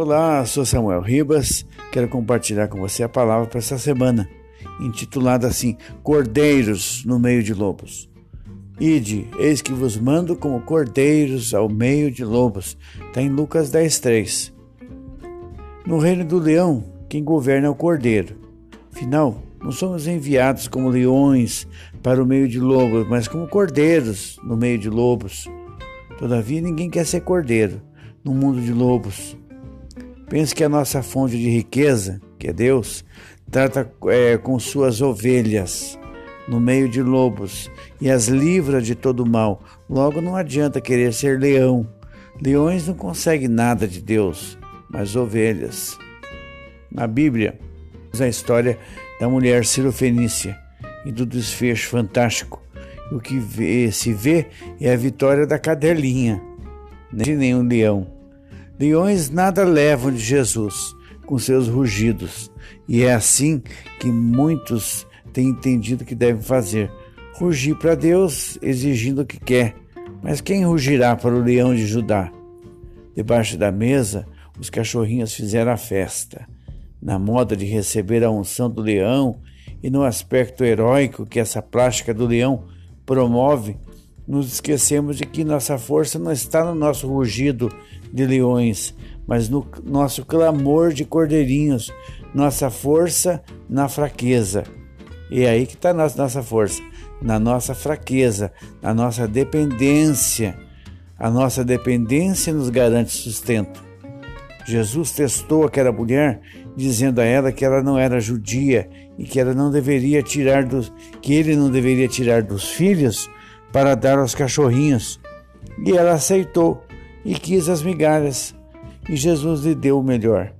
Olá, sou Samuel Ribas. Quero compartilhar com você a palavra para essa semana, intitulada assim: Cordeiros no meio de lobos. Ide, eis que vos mando como cordeiros ao meio de lobos. Está em Lucas 10, 3. No reino do leão, quem governa é o cordeiro. Afinal, não somos enviados como leões para o meio de lobos, mas como cordeiros no meio de lobos. Todavia, ninguém quer ser cordeiro no mundo de lobos. Pense que a nossa fonte de riqueza, que é Deus, trata é, com suas ovelhas no meio de lobos e as livra de todo mal. Logo, não adianta querer ser leão. Leões não conseguem nada de Deus, mas ovelhas. Na Bíblia, a história da mulher cirofenícia e do desfecho fantástico. O que vê, se vê é a vitória da cadelinha, né? de nenhum leão. Leões nada levam de Jesus com seus rugidos, e é assim que muitos têm entendido que devem fazer: rugir para Deus, exigindo o que quer. Mas quem rugirá para o leão de Judá? Debaixo da mesa, os cachorrinhos fizeram a festa na moda de receber a unção do leão e no aspecto heróico que essa plástica do leão promove, nos esquecemos de que nossa força não está no nosso rugido de leões, mas no nosso clamor de cordeirinhos, nossa força na fraqueza. E é aí que está a nossa, nossa força, na nossa fraqueza, na nossa dependência. A nossa dependência nos garante sustento. Jesus testou aquela mulher, dizendo a ela que ela não era judia e que ela não deveria tirar dos, que ele não deveria tirar dos filhos para dar aos cachorrinhos. E ela aceitou e quis as migalhas. E Jesus lhe deu o melhor.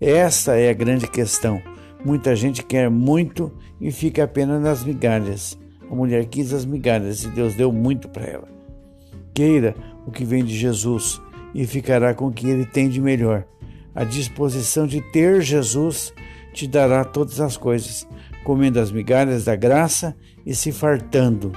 Essa é a grande questão. Muita gente quer muito e fica apenas nas migalhas. A mulher quis as migalhas e Deus deu muito para ela. Queira o que vem de Jesus e ficará com o que ele tem de melhor. A disposição de ter Jesus te dará todas as coisas, comendo as migalhas da graça e se fartando.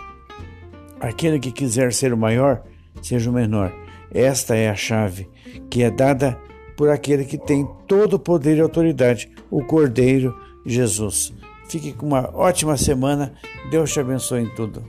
Aquele que quiser ser o maior, seja o menor. Esta é a chave que é dada por aquele que tem todo o poder e autoridade, o Cordeiro Jesus. Fique com uma ótima semana. Deus te abençoe em tudo.